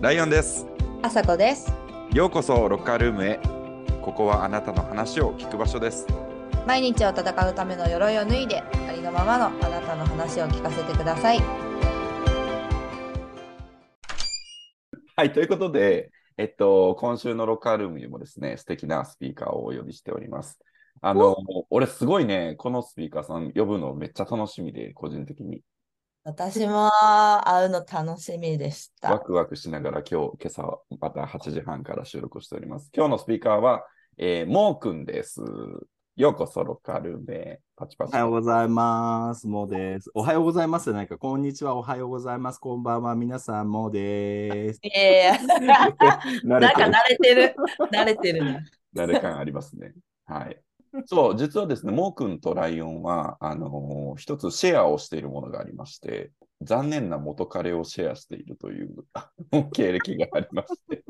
ライオンです。あさこです。ようこそロッカールームへ。ここはあなたの話を聞く場所です。毎日を戦うための鎧を脱いで、ありのままのあなたの話を聞かせてください。はい、ということで、えっと、今週のロッカールームにもですね、素敵なスピーカーをお呼びしております。あの、俺すごいね、このスピーカーさん呼ぶのめっちゃ楽しみで、個人的に。私も会うの楽しみでした。ワクワクしながら今日、今朝また8時半から収録しております。今日のスピーカーは、えー、モーくんです。ようこそロッカールームへ。パチパチ。おはようございます。もうです。おはようございますないか。こんにちは。おはようございます。こんばんは。皆さんもです。いやいや、なんか慣れてる慣れてる。慣れ感ありますね。はい。そう、実はですね、モー君とライオンは、あのー一つシェアをしているものがありまして、残念な元彼をシェアしているという経歴がありまして、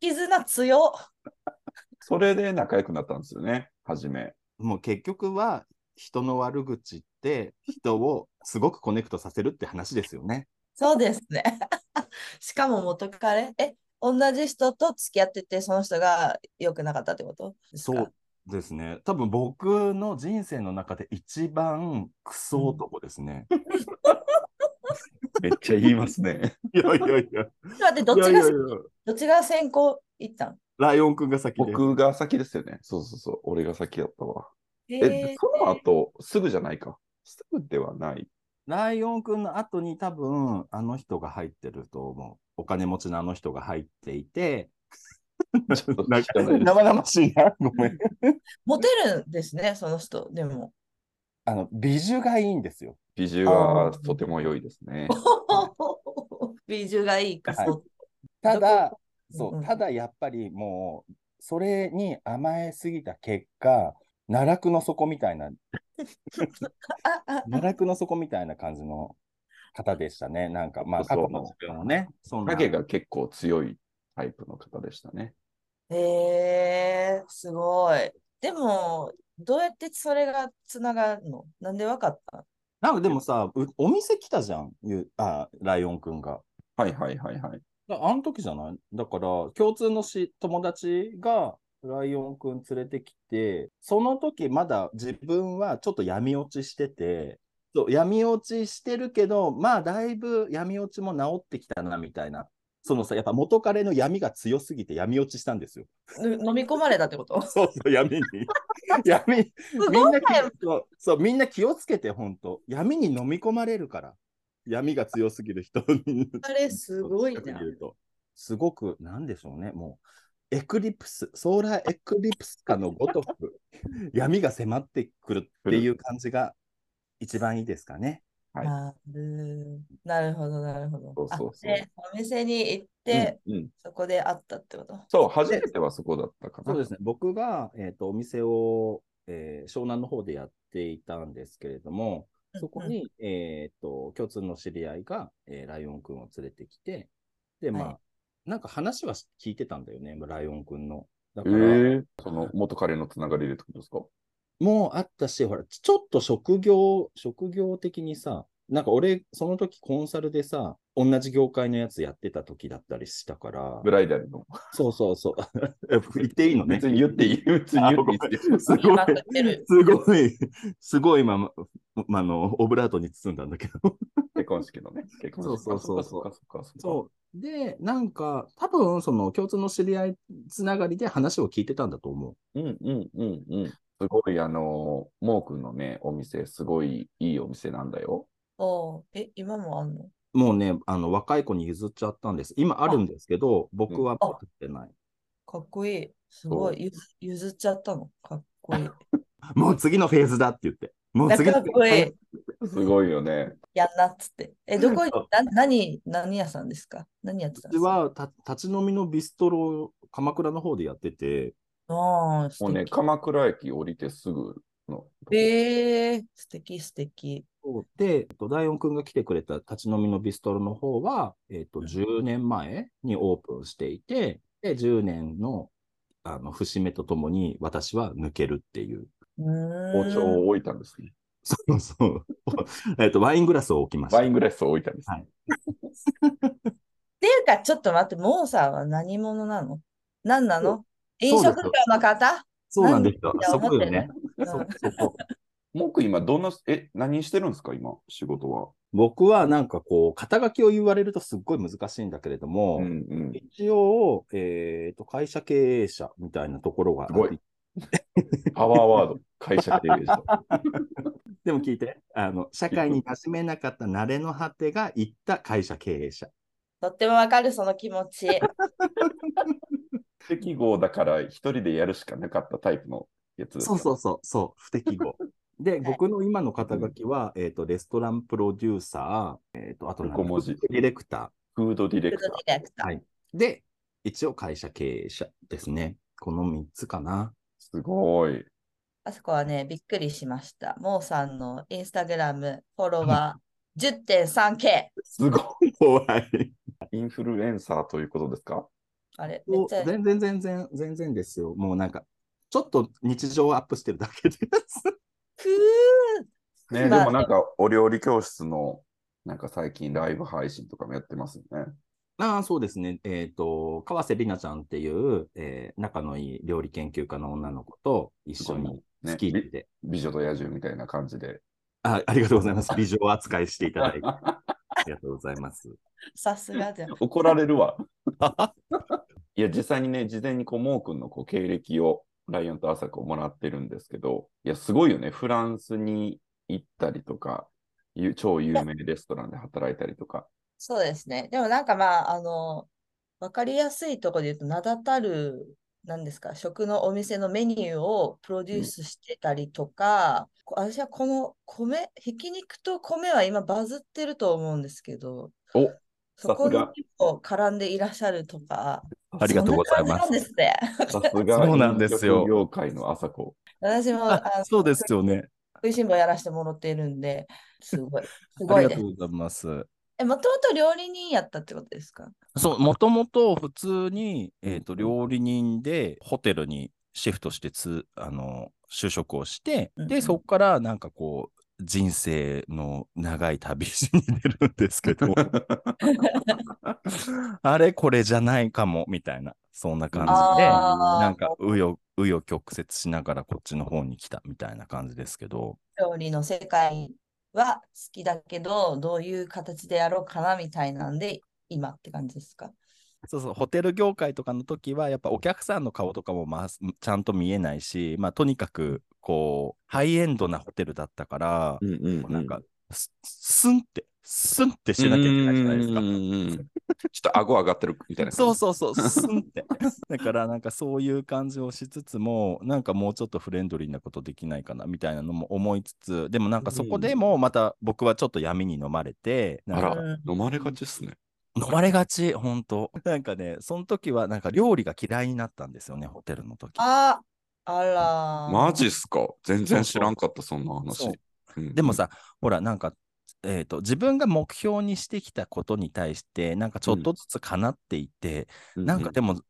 絆強。それで仲良くなったんですよね、初め。もう結局は人の悪口って人をすごくコネクトさせるって話ですよね。そうですね。しかも元彼え、同じ人と付き合ってて、その人が良くなかったってことですか？そうですね。多分僕の人生の中で一番クソ男ですね。めっちゃ言いますね。いやいやいや。ちょって、どっちがいやいやいやどっちが先行行ったん？ライオンくんが先で。僕が先ですよね。そうそうそう、俺が先だったわ。ええ、その後、すぐじゃないか。すぐではない。ライオンくんの後に多分あの人が入ってると思う。お金持ちのあの人が入っていて、生々しいな。ごめん。モテるんですね、その人。でも。あの、美女がいいんですよ。美女はとても良いですね。美女がいいか、はい。ただ、どうんうんそう、ただやっぱりもう、それに甘えすぎた結果、奈落の底みたいな、奈落の底みたいな感じの方でしたね。なんか、まあ、過そう去の自分をね、そんな影が結構強いタイプの方でしたね。へえすごい。でも、どうやってそれがつながるの？なんでわかった？なんかでもさ、うお店来たじゃん、ゆあ、ライオンくんが。はいはいはいはい。だあの時じゃない？だから、共通のし友達がライオンくん連れてきて、その時まだ自分はちょっと闇落ちしてて、そう闇落ちしてるけど、まあだいぶ闇落ちも治ってきたなみたいな。そのさ、やっぱ元彼の闇が強すぎて闇落ちしたんですよ。ぬ飲み込まれたってこと？そうそう、闇に。闇、みんな気そうそう、みんな気をつけて、本当闇に飲み込まれるから。闇が強すぎる人に。あれすごいすごく、なんでしょうね、もう、エクリプス、ソーラーエクリプスかのごとく、闇が迫ってくるっていう感じが一番いいですかね。はい。なるなるほど、なるほど。そうそうそう。あでお店に行って、うんうん。そこで会ったってこと？そう、初めてはそこだったかな。そうですね、僕が、えー、とお店を、えー湘南の方でやっていたんですけれども、そこに、えー、と共通の知り合いが、えーライオンくんを連れてきて、で、まあ、はい。なんか話は聞いてたんだよね、ライオンくんの。だえから、ー、その元彼のつながりでってことですか？もうあったし、ほら、ちょっと職業、職業的にさ、なんか俺、その時コンサルでさ、同じ業界のやつやってた時だったりしたからブ、ライダルの。そうそうそう。言っていいのね。別に言っていい。別に言っていいですごいすごい、すごい今、ま、まあの、オブラートに包んだんだけど。結婚式のね。結婚式そうそうそうそっかそっかそっかそっかそう。で、なんか、多分、その共通の知り合いつながりで話を聞いてたんだと思う。うんうんうんうん。すごい、あの、モー君のね、お店、すごいいいお店なんだよ。おうえ、今もあんの？もうね、あの、若い子に譲っちゃったんです。今あるんですけど、僕は持ってない。かっこいい。すごい。ゆず譲っちゃったの？かっこいい。もう次のフェーズだって言って。もう次の かっこいい。すごいよね。やんなっつって。え、どこな何、何屋さんですか？何やってたんですか？はた立ち飲みのビストロを鎌倉の方でやってて、ああ、素もうね、敵。鎌倉駅降りてすぐの。えー、素敵素敵。で、えっとライオンくんが来てくれた立ち飲みのビストロの方は、えっと、10年前にオープンしていて、で、10年のあの節目とともに私は抜けるっていう。う包丁。を置いたんですね。そうそう。えっと、ワイングラスを置きました。ワイングラスを置いたんですね。はい っていうかちょっと待って、モーさんは何者なの？何なの？飲食業の方？そうなんですよ。そこよね。うんそそこ。モーク今どんな、え、何してるんですか今、仕事は。僕はなんかこう、肩書きを言われるとすっごい難しいんだけれども、うんうん。一応、えっ、と、会社経営者みたいなところがあすごいりパワーワード、会社経営者。でも聞いて、あの、社会に馴染めなかった慣れの果てが言った会社経営者。とってもわかる、その気持ち。適合だから一人でやるしかなかったタイプのやつそうそうそう、そう、不適合。で、僕の今の肩書きは、えっ、と、レストランプロデューサー、えっ、と、あと横文字ディレクタフードディレフードクター。ディレクター。はいー。で、一応会社経営者ですね。この3つかな。すごい。あそこはね、びっくりしました。モーさんのインスタグラムフォロワー 10.3K。すごい。怖い。インフルエンサーということですか？あれ、めっちゃ全然全然全然ですよ。もうなんか、ちょっと日常をアップしてるだけです。ふーね、でまあもなんかお料理教室のなんか最近ライブ配信とかもやってますよね。ああ、そうですね。えっ、と、川瀬里奈ちゃんっていう、えー仲のいい料理研究家の女の子と一緒にねスキーで、美女と野獣みたいな感じで。あ、ありがとうございます。美女扱いしていただいて、ありがとうございます。さすがじゃん。怒られるわ。いや、実際にね、事前にこう、モー君のこう経歴をライオンと朝子もらってるんですけど、いや、すごいよね。フランスに行ったりとか、ゆ超有名レストランで働いたりとか。そうですね。でもなんかまあ、あの、わかりやすいところで言うと、名だたる、なんですか、食のお店のメニューをプロデュースしてたりとか、こ私はこの米、ひき肉と米は今バズってると思うんですけど、おそこにも絡んでいらっしゃるとか、ありがとうございます。さすが、そうなんですよ業界の朝子。私も、そうですよね。食いしん坊やらせてもらっているんで、すごい、すあごいですりがと。うございます。え、もともと料理人やったってことですか？そう、もともと普通に、えっ、と、料理人でホテルにシフトしてつ、あの、就職をして、で、そこからなんかこう、人生の長い旅路に出るんですけど、あれこれじゃないかも、みたいな、そんな感じで、なんか、うよ、うよ曲折しながらこっちの方に来たみたいな感じですけど、料理の世界は好きだけど、どういう形でやろうかなみたいなんで、今って感じですか？そうそう、ホテル業界とかの時は、やっぱお客さんの顔とかも、まあ、ちゃんと見えないし、まあ、とにかく、こう、ハイエンドなホテルだったから、うんうんうんなんか、すスンって、スンってしなきゃいけないじゃないですかちょっと顎上がってるみたいな。そうそうそう、スンって。だから、なんかそういう感じをしつつも、なんかもうちょっとフレンドリーなことできないかなみたいなのも思いつつ、でもなんかそこでもまた僕はちょっと闇に飲まれて、あら、飲まれがちっすね。飲まれがち、本当 なんかね、その時はなんか料理が嫌いになったんですよね、ホテルの時。あ、あら。マジっすか？全然知らんかった、そんな話でも、さ、ほら、なんか、えーと、自分が目標にしてきたことに対して、なんかちょっとずつ叶っていて、うなんかでも、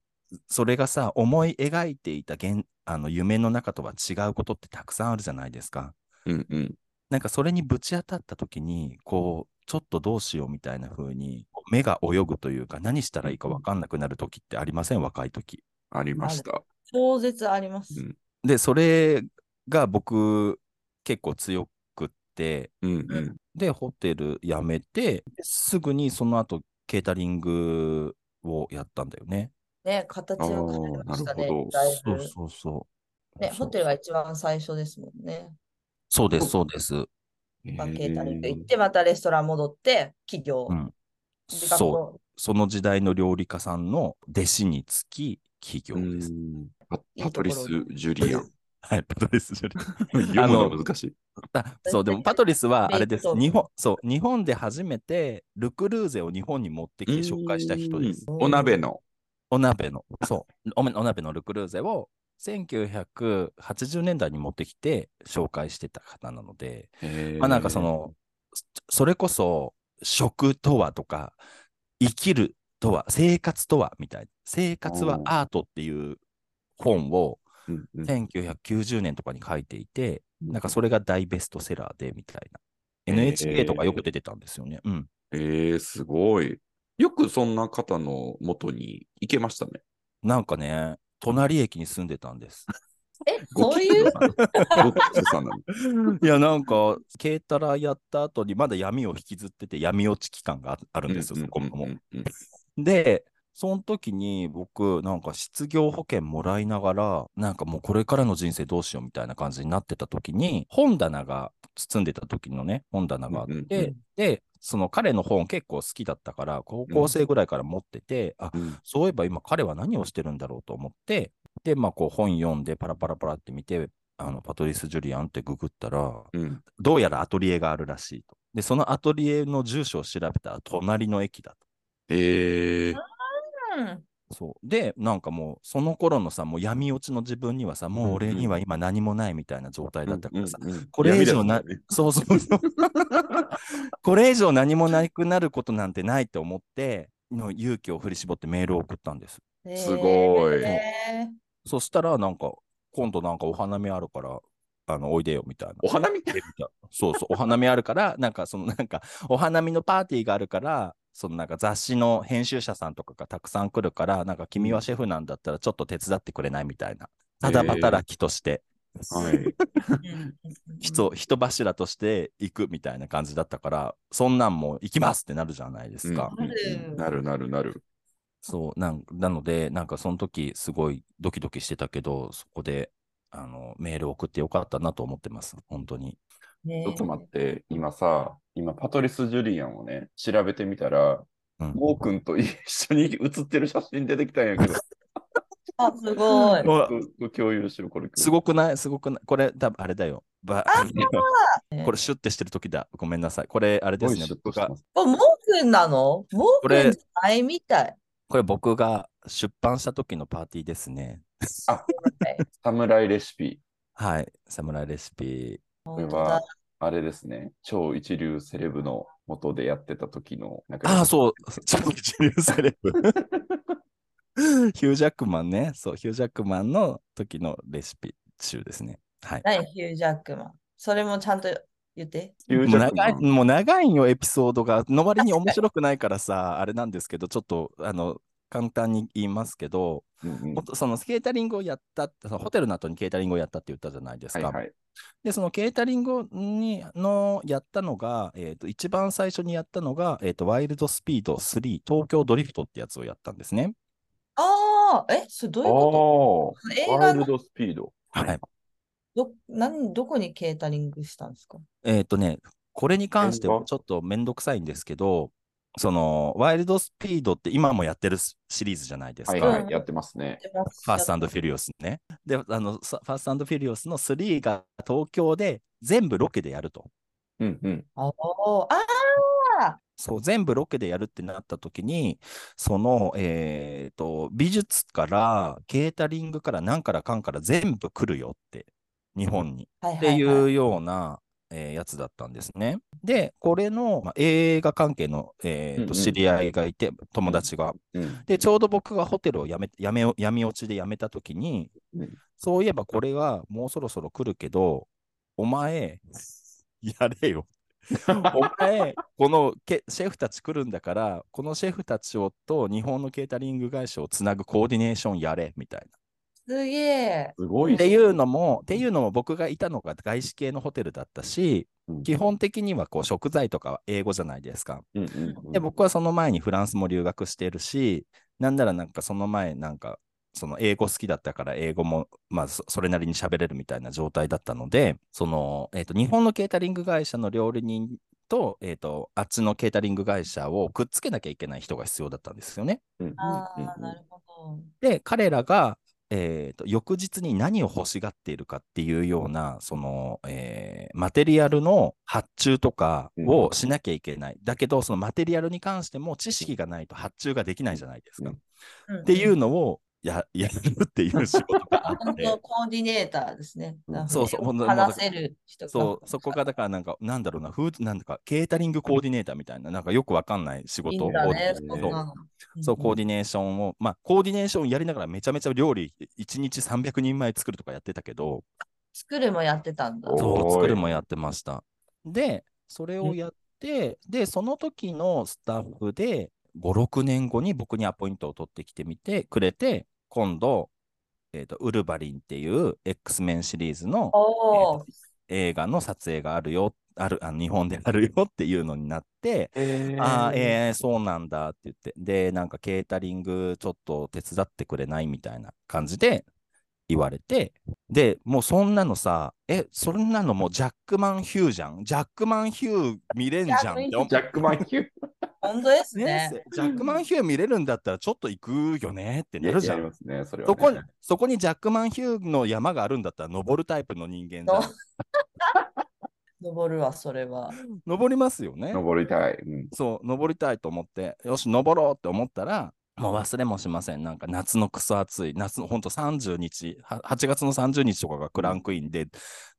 それがさ、思い描いていた現あの夢の中とは違うことってたくさんあるじゃないですか。うんうん。なんかそれにぶち当たった時に、こう、ちょっとどうしようみたいな風に、目が泳ぐというか、何したらいいか分かんなくなる時ってありません、若い時。ありました。超絶あります。うんで、それが僕、結構強くって、うんうん。で、ホテル辞めて、すぐにその後、ケータリングをやったんだよね。ね、形を変えましたねなるほど。だいぶそうそうそう。ね、そうホテルが一番最初ですもんね。そうです、そうです。まあ、ケータリングへ行って、またレストラン戻って、起業。うんそう。をその時代の料理家さんの弟子につき起業ーです。うんパトリス・ジュリアン。はい、パトリス・ジュリアン 読むの難しい。あそう、でもパトリスはあれです。日本、そう、日本で初めてルクルーゼを日本に持ってきて紹介した人です。うんお鍋の。お鍋の、そう、おめお鍋のルクルーゼを1980年代に持ってきて紹介してた方なので、まあなんかそ、の、そそれこそ食とはとか、生きるとは、生活とはみたいな、生活はアートっていう本をうんうん1990年とかに書いていて、なんかそれ。れが大ベストセラーでみたいな。NHK とかよく出てたんですよね。うん。えー、すごい。よくそんな方の元に行けましたね。なんかね、隣駅に住んでたんです。え、ごそういう？いや、なんか、軽トラやった後にまだ闇を引きずってて、闇落ち期間がああるんですよ、そこも。で、その時に僕、なんか失業保険もらいながら、なんかもうこれからの人生どうしようみたいな感じになってた時に、本棚が包んでた時のね、本棚があって、うんうんうん。で、その彼の本結構好きだったから、高校生ぐらいから持ってて、あ、うん。そういえば今彼は何をしてるんだろうと思って、で、まあこう本読んでパラパラパラって見て、あのパトリス・ジュリアンってググったら、うんどうやらアトリエがあるらしいと。で、そのアトリエの住所を調べたら隣の駅だと。えー、うんそう。で、なんかもう、その頃のさ、もう闇落ちの自分にはさ、もう俺には今何もないみたいな状態だったからさ、うんうんうんこれ以上なねそうそうそう。これ以上何もなくなることなんてないと思って、の勇気を振り絞ってメールを送ったんです。すごいえそしたら、なんか、今度なんかお花見あるから、あの、おいでよみたいな。お花見？そうそう、お花見あるから、なんかそのなんか、お花見のパーティーがあるから、そのなんか雑誌の編集者さんとかがたくさん来るから、なんか君はシェフなんだったらちょっと手伝ってくれないみたいな。ただ働きとして、はい。人、人柱として行くみたいな感じだったから、そんなんも行きますってなるじゃないですか。なるなるなる。そう、なんなので、なんかその時すごいドキドキしてたけど、そこで、あの、メール送ってよかったなと思ってます。本当に。ねちょっと待って、今さ、今パトリス・ジュリアンをね、調べてみたら、うん。モー君と一緒に写ってる写真出てきたんやけど、あ、すごい。共有しろ、これ。すごくない？すごくない？これ、多分あれだよ。ばあこれ、シュッてしてる時だ。ごめんなさい。これ、あれですね。すごいシュッと僕がしてま、す。これ、モー君なの？モーこれ君じゃない？みたい。これ僕が出版した時のパーティーですね。サムライレシピ。はい。サムライレシピ。これは。、あれですね、超一流セレブの元でやってた時の、なんかああ、そう。超一流セレブ。ヒュージャックマンね。そう、ヒュージャックマンの時のレシピ集ですね。はい。何ヒュージャックマン。それもちゃんと言って。もう長いもう長いんよ、エピソードが。の割に面白くないからさ、あれなんですけど、ちょっと、あの、簡単に言いますけど、うんうんそのケータリングをやった、そのホテルの後にケータリングをやったって言ったじゃないですか。はいはい。で、そのケータリングにのやったのが、えーと、一番最初にやったのが、えーと、ワイルドスピード3東京ドリフトってやつをやったんですね。ああ、え、それどういうこあと映あ、ワ画の？イルドスピード。はい。ど、何、どこにケータリングしたんですか？えっ、とね、これに関してはちょっとめんどくさいんですけど、その、ワイルドスピードって今もやってるシリーズじゃないですか。はいはい、やってますね。ファーストフィリオスね。で、あの、さファーストフィリオスの3が東京で全部ロケでやると。うんうん。あーあそう、全部ロケでやるってなった時に、その、えっと、美術から、ケータリングから、何からかんから全部来るよって、日本に。ー、はいってはいうような、えーやつだったんですね。で、これの、まあ、映画関係の、えーとうんうん知り合いがいて、友達が。うんで、ちょうど僕がホテルを辞め、辞め、闇落ちで辞めた時に、うんそういえばこれはもうそろそろ来るけど、お前、やれよ。お前、このけシェフたち来るんだから、このシェフたちをと日本のケータリング会社をつなぐコーディネーションやれ、みたいな。すげえ。すごいっていうのも、っていうのも僕がいたのが外資系のホテルだったし、うん基本的にはこう食材とかは英語じゃないですか。うんうんうんで、僕はその前にフランスも留学しているし、なんならなんかその前なんか、その英語好きだったから英語もまあそそれなりに喋れるみたいな状態だったので、その、えっ、と、日本のケータリング会社の料理人と、えっ、と、あっちのケータリング会社をくっつけなきゃいけない人が必要だったんですよね。うんうんあなるほど。で、彼らが、えーと翌日に何を欲しがっているかっていうような、その、えーマテリアルの発注とかをしなきゃいけない。だけど、そのマテリアルに関しても知識がないと発注ができないじゃないですか。うんっていうのをや やるっていう仕事がああ、って。本当コーディネーターですね。そうそう話せる人がそう、そこがだからなんか、なんだろうな、フード、なんだか、ケータリングコーディネーターみたいな、なんかよくわかんない仕いい事をんだね、そそううなの。そう、コーデディネーションを、まあ、コーディネーションやりながらめちゃめちゃ料理、1日300人前作るとかやってたけど、作るもやってたんだ。おそう、作るもやってました。で、それをやって、で、その時のスタッフで、5、6年後に僕にアポイントを取ってきてみてくれて、今度、えーと、ウルヴァリンっていう X メンシリーズの、おー。映画の撮影があるよ、あるあの日本であるよっていうのになって、えああ、えー、そうなんだって言って、で、なんかケータリングちょっと手伝ってくれないみたいな感じで言われて、で、もうそんなのさ、え、そんなのもうジャックマン・ヒューじゃん？ジャックマン・ヒュー見れんじゃんって思ジャックマン・ヒュー。本当ですねね。ジャックマン・ヒュー見れるんだったらちょっと行くよねってなるじゃん。ね、それは、ね。そこに、そこにジャックマン・ヒューの山があるんだったら登るタイプの人間じゃん。登るわ、それは。登りますよね。登りたい。うん。そう、登りたいと思って、よし、登ろうって思ったら、もう忘れもしません。なんか夏のクソ暑い、夏のほんと30日、は8月の30日とかがクランクインで、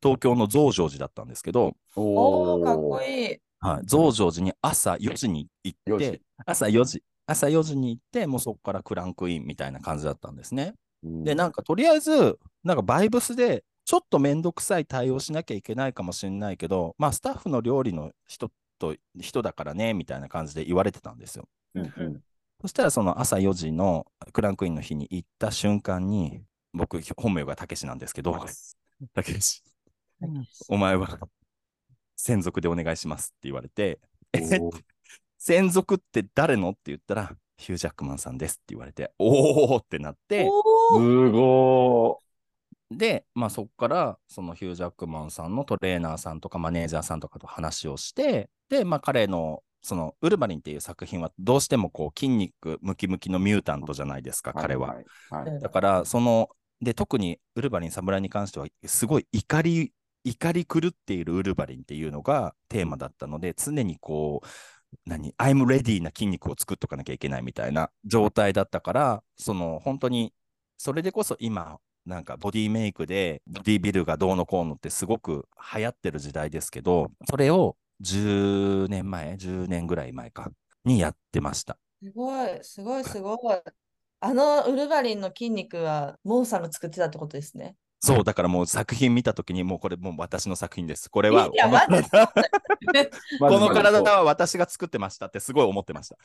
東京の増上寺だったんですけど、おー、かっこいい。はい、増上寺に朝4時に行4って時、朝4時、朝4時に行って、もうそこからクランクインみたいな感じだったんですね。で、なんかとりあえず、なんかバイブスで、ちょっとめんどくさい対応しなきゃいけないかもしれないけど、まあ、スタッフの料理の人と人だからね、みたいな感じで言われてたんですよ。うんうん。そしたら、その朝4時のクランクインの日に行った瞬間に、僕、本名がたけしなんですけど、たけし、お前は専属でお願いしますって言われて、専属って誰の？って言ったら、ヒュージャックマンさんですって言われて、おーってなって、すごで、まあそこから、そのヒュージャックマンさんのトレーナーさんとかマネージャーさんとかと話をして、で、まあ彼の、そのウルヴァリンっていう作品はどうしてもこう筋肉ムキムキのミュータントじゃないですか、い。彼は。はい。はいはいだから、その、で、特にウルヴァリン侍に関しては、すごい怒り、怒り狂っているウルヴァリンっていうのがテーマだったので、常にこう、何、I'm ready な筋肉を作っとかなきゃいけないみたいな状態だったから、その、本当に、それでこそ今、なんかボディメイクでボディビルがどうのこうのってすごく流行ってる時代ですけど、それを10年前、10年ぐらい前か、にやってました。すごい、すごい、すごい。あのウルヴァリンの筋肉は、モウさんが作ってたってことですね。そう、だからもう作品見たときに、もうこれもう私の作品です。これは、いや、この。この体はは私が作ってましたってすごい思ってました。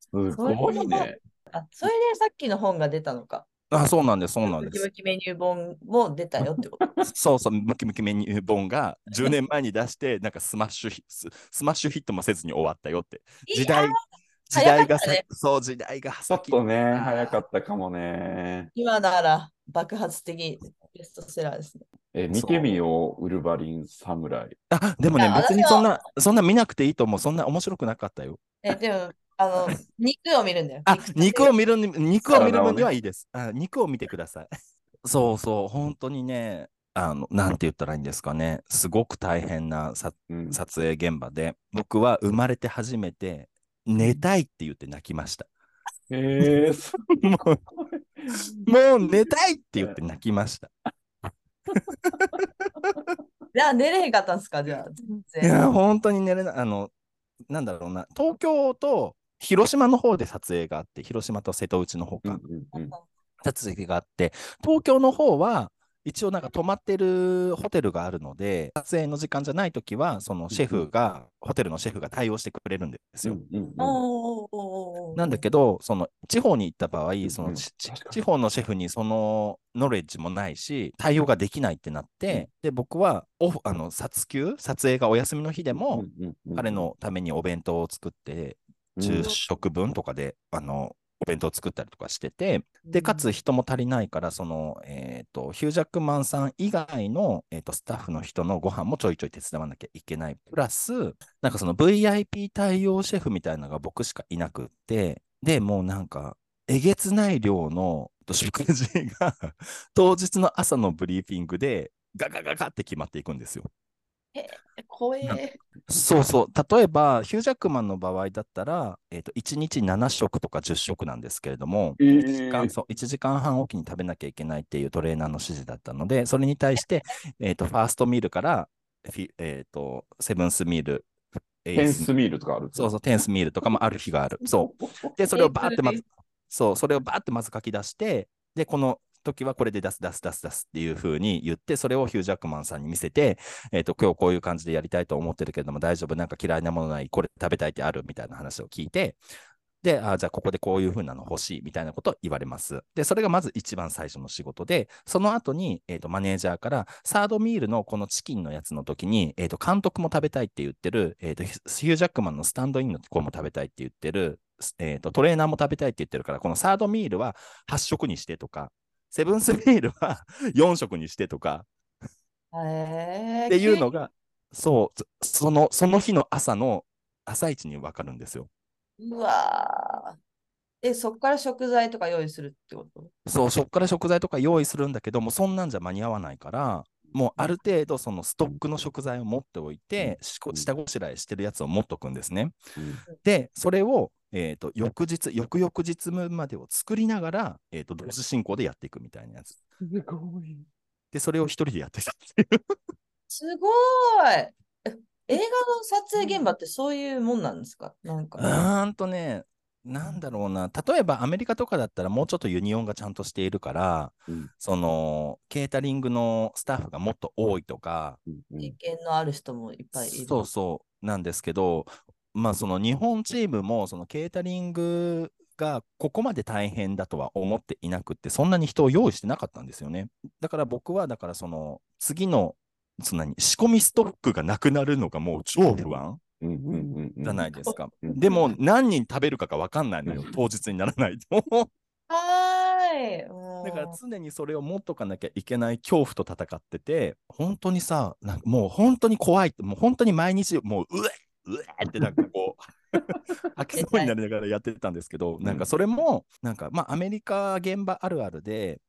すごいね。あ、それでさっきの本が出たのか。あ、そうなんです、そうなんムキムです。キメニュー本も出たよってこと。そうそう、ムキムキメニュー本が10年前に出して、なんかスマッシュヒス、スマッシュヒットもせずに終わったよって。時代、時代がねそう、時代がちょっ先とね、早かったかもね。今なら爆発的ベストセラーですね。え、見てみよう、ウルヴァリン侍。あ、でもね別にそんな、そんな見なくていいと思う。そんな面白くなかったよ。え、でも、あの、肉を見るんだよ。あ、肉を見るに、肉を見る分にはいいです。あ肉を見てください。そうそう、本当にね、あの、なんて言ったらいいんですかね。すごく大変なさうん撮影現場で、僕は生まれて初めて、寝たいって言って泣きました。えー、すもう、もう寝たいって言って泣きました。じゃあ、寝れへんかったんですかじゃあ、全いや、然。本当に寝れない。あの、なんだろうな、東京と広島の方で撮影があって、広島と瀬戸内の方か、うんうんうん撮影があって、東京の方は、一応なんか泊まってるホテルがあるので、撮影の時間じゃないときは、そのシェフが、ホテルのシェフが対応してくれるんですよ。なんだけど、その地方に行った場合、そうん。の地方のシェフにそのノレッジもないし、対応ができないってなって、で、僕はオフ、あの、撮休、撮影がお休みの日でも、彼のためにお弁当を作って、うん。昼食分とかで、あの、お弁当を作ったりとかしてて、で、かつ人も足りないから、その、えっ、と、ヒュージャックマンさん以外の、えー、とスタッフの人のご飯もちょいちょい手伝わなきゃいけない。プラス、なんかその VIP 対応シェフみたいなのが僕しかいなくって、で、もうなんか、えげつない量の食事が 当日の朝のブリーフィングでガガガガって決まっていくんですよ。怖え。そうそう。例えば、ヒュージャックマンの場合だったら、えー、と1日7食とか10食なんですけれども、えー1時間そう1時間半おきに食べなきゃいけないっていうトレーナーの指示だったので、それに対して、えー、とファーストミールから、フィえー、とセブンスミール、エイステンスミールとかあるそうそう、テンスミールとかもある日がある。そう。で、それをバーってまず、そう、それをバーってまず書き出して、で、この時はこれで出す出す出す出すっていう風に言って、それをヒュージャックマンさんに見せて、えっ、と、今日こういう感じでやりたいと思ってるけれども大丈夫なんか嫌いなものないこれ食べたいってあるみたいな話を聞いて、で、あじゃあここでこういう風なの欲しいみたいなことを言われます。で、それがまず一番最初の仕事で、その後に、えー、とマネージャーから、サードミールのこのチキンのやつの時に、えー、と監督も食べたいって言ってる、えー、とヒヒュージャックマンのスタンドインの子も食べたいって言ってる、えー、とトレーナーも食べたいって言ってるから、このサードミールは8食にしてとか、セブンスミールは 4食にしてとか。へー。っていうのが、そう、そそのその日の朝の朝一に分かるんですよ。うわー。え、そこから食材とか用意するってこと？そう、そこから食材とか用意するんだけども、そんなんじゃ間に合わないから、もうある程度、そのストックの食材を持っておいて、しこ下ごしらえしてるやつを持っとくんですね。うんで、それを、えー、と翌日、翌々日までを作りながら、えー、と同時進行でやっていくみたいなやつ。すごい。で、それを一人でやってたっていう。すごいえ映画の撮影現場ってそういうもんなんですか？なんうか。ーんとね、なんだろうな、例えばアメリカとかだったらもうちょっとユニオンがちゃんとしているから、うん。そのケータリングのスタッフがもっと多いとか、経験のある人もいっぱいいる。そうそうなんですけど、まあその日本チームもそのケータリングがここまで大変だとは思っていなくって、そんなに人を用意してなかったんですよね。だから僕は、だからその次の、そんなに仕込みストックがなくなるのがもう超不安じゃないですか。うん。でも何人食べるかが分かんないのよ、当日にならないと。はーい。う んだから常にそれを持っとかなきゃいけない恐怖と戦ってて、本当にさ、なんかもう本当に怖いって、もう本当に毎日、もう、うえうえってなんかこう、吐きそうになりながらやってたんですけど、なんかそれも、なんかまあアメリカ現場あるあるで、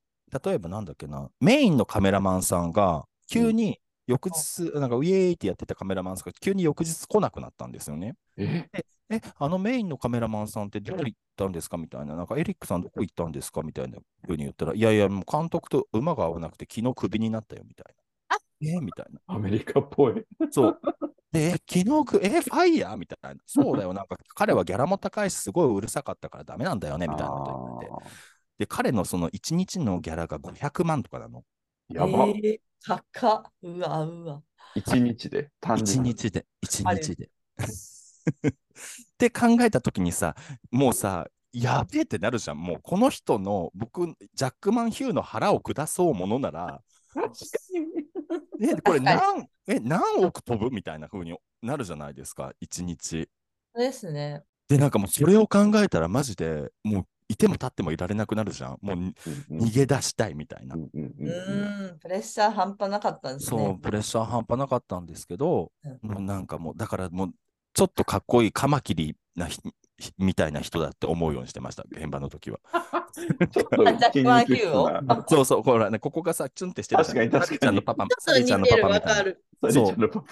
例えばなんだっけな、メインのカメラマンさんが急に翌日、なんかウェーイってやってたカメラマンさんが急に翌日来なくなったんですよね。え？え、あのメインのカメラマンさんってどこ行ったんですか？みたいな、なんかエリックさんどこ行ったんですか？みたいなふうに言ったら、いやいや、もう監督と馬が合わなくて、昨日クビになったよみたいな。え？みたいな。アメリカっぽい。そう。で、え昨日く、え、ファイヤー？みたいな。そうだよ、なんか彼はギャラも高いし、すごいうるさかったからダメなんだよねみたいなこと言われて。で、彼のその1日のギャラが500万とかなの。やば。えー高っ。うわうわ。一日で、単1純に？日で、1あれ日で。って考えたときにさ、もうさ、やべえってなるじゃん。もうこの人の、僕、ジャックマン・ヒューの腹を下そうものなら、え、これ何、え、何億飛ぶみたいな風になるじゃないですか、1日。ですね。で、なんかもうそれを考えたら、マジでもういても立ってもいられなくなるじゃん。もうにうん逃げ出したいみたいなう。んプレッシャー半端なかったんですそう、ね。プレッシャー半端なかったんですけど、うもうなんかもう、だからもう、ちょっとかっこいいカマキリなみたいな人だって思うようにしてました、現場の時は。そうそう、ほらね、ここがさ、チュンってしてるじゃん。確かに確かにサリちゃんのパパ、サリちゃんのパパみたいな。わかる。サリちゃんのパパ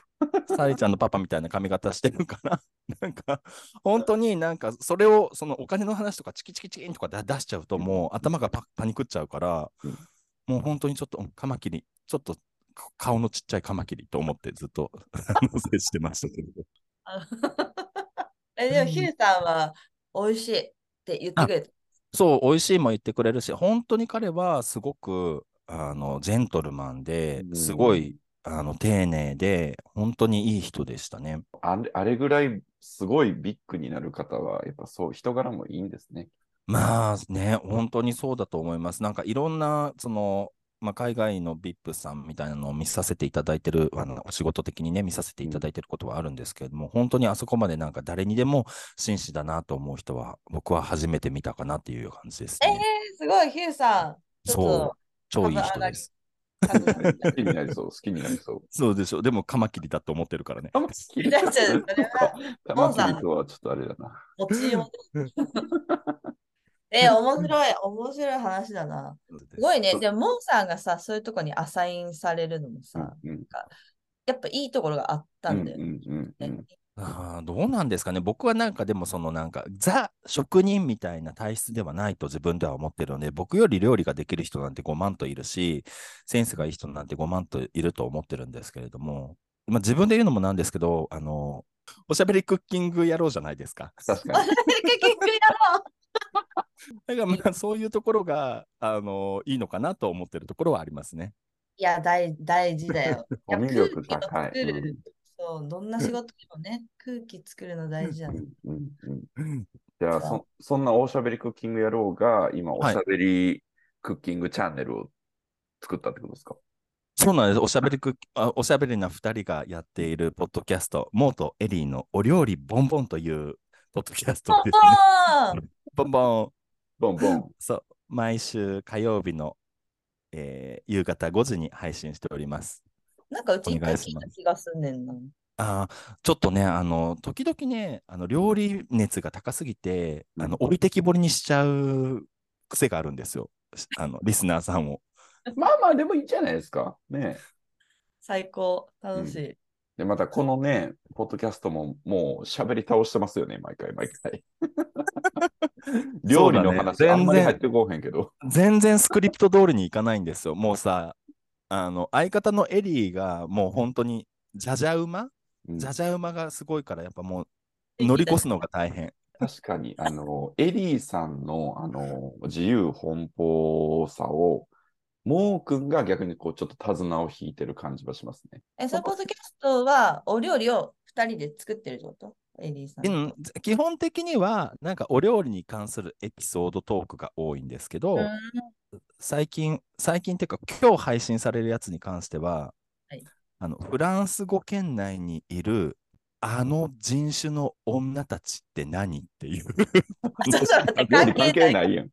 サリちゃんのパパみたいな髪型してるから、なんか、本当になんか、それを、そのお金の話とかチキチキチキンとか出出しちゃうと、もう頭がパパニクっちゃうからうん、もう本当にちょっと、うんカマキリ、ちょっとか顔のちっちゃいカマキリと思ってずっと接してましたけど。え、でも、ヒューさんは美味しいって言ってくれた？そう、美味しいも言ってくれるし、本当に彼はすごく、あの、ジェントルマンでう、んすごい、あの、丁寧で、本当にいい人でしたね。あれあれぐらいすごいビッグになる方は、やっぱそう、人柄もいいんですね。まあね、本当にそうだと思います。なんかいろんな、その、まあ、海外の VIP さんみたいなのを見させていただいてる、あのお仕事的にね、見させていただいてることはあるんですけれども、本当にあそこまでなんか誰にでも紳士だなと思う人は、僕は初めて見たかなっていう感じですえーね。、すごい、ヒューさん。そう、超いい人です。好きになりそう、好きになりそう。そうでしょ。でもカマキリだと思ってるからね。玉木だ ってそれは玉木とはちょっとあれだな。え、面白い、面白い話だな。すごいね。でも、モンさんがさ、そういうとこにアサインされるのもさ、うんやっぱいいところがあったんだよね。うんうんうんあーどうなんですかね。僕はなんかでもそのなんかザ職人みたいな体質ではないと自分では思ってるので、僕より料理ができる人なんて5万といるし、センスがいい人なんて5万といると思ってるんですけれども、まあ、自分で言うのもなんですけど、あの、おしゃべりクッキングやろうじゃないですか。確かに。結局やろう。だからまあそういうところが、あのいいのかなと思ってるところはありますね。いや、大大事だよ。コミュ力高い空気を作るそう、どんな仕事でもね、空気作るの大事だね。うんうんうんじゃあそ、そんなおしゃべりクッキング野郎が今、おしゃべりクッキングチャンネルを作ったってことですか、そうなんです。おしゃべりくあおしゃべりな2人がやっているポッドキャスト、モーとエリーのお料理ボンボンというポッドキャストですね。あボンボン。ボンボン。そう、毎週火曜日の、えー夕方5時に配信しております。なんかうち一お願回いします聞いた気がすんねんな。あーちょっとね、あの、時々ね、あの料理熱が高すぎて、あの、置いてきぼりにしちゃう癖があるんですよ。あの、リスナーさんを。まあまあ、でもいいんじゃないですか。ね最高、楽しい。で、またこのね、ポッドキャストももう喋り倒してますよね、毎回毎回。料理の話、ねあんまり入ってこうへんけど。全然スクリプト通りにいかないんですよ。もうさ、あの、相方のエリーがもう本当に、じゃじゃ馬？うんじゃじゃ馬がすごいから、やっぱもう乗り越すのが大変。確かに、あの、エリーさんの、あの、自由奔放さを、モー君が逆にこう、ちょっと手綱を引いてる感じはしますね。え、そのポッドキャストはお料理を2人で作ってるってこと？エリーさん。うん基本的には、なんかお料理に関するエピソードトークが多いんですけど、うん最近、最近っていうか、今日配信されるやつに関しては、はいあのフランス語圏内にいるあの人種の女たちって何っていう 関関係ないやん。っ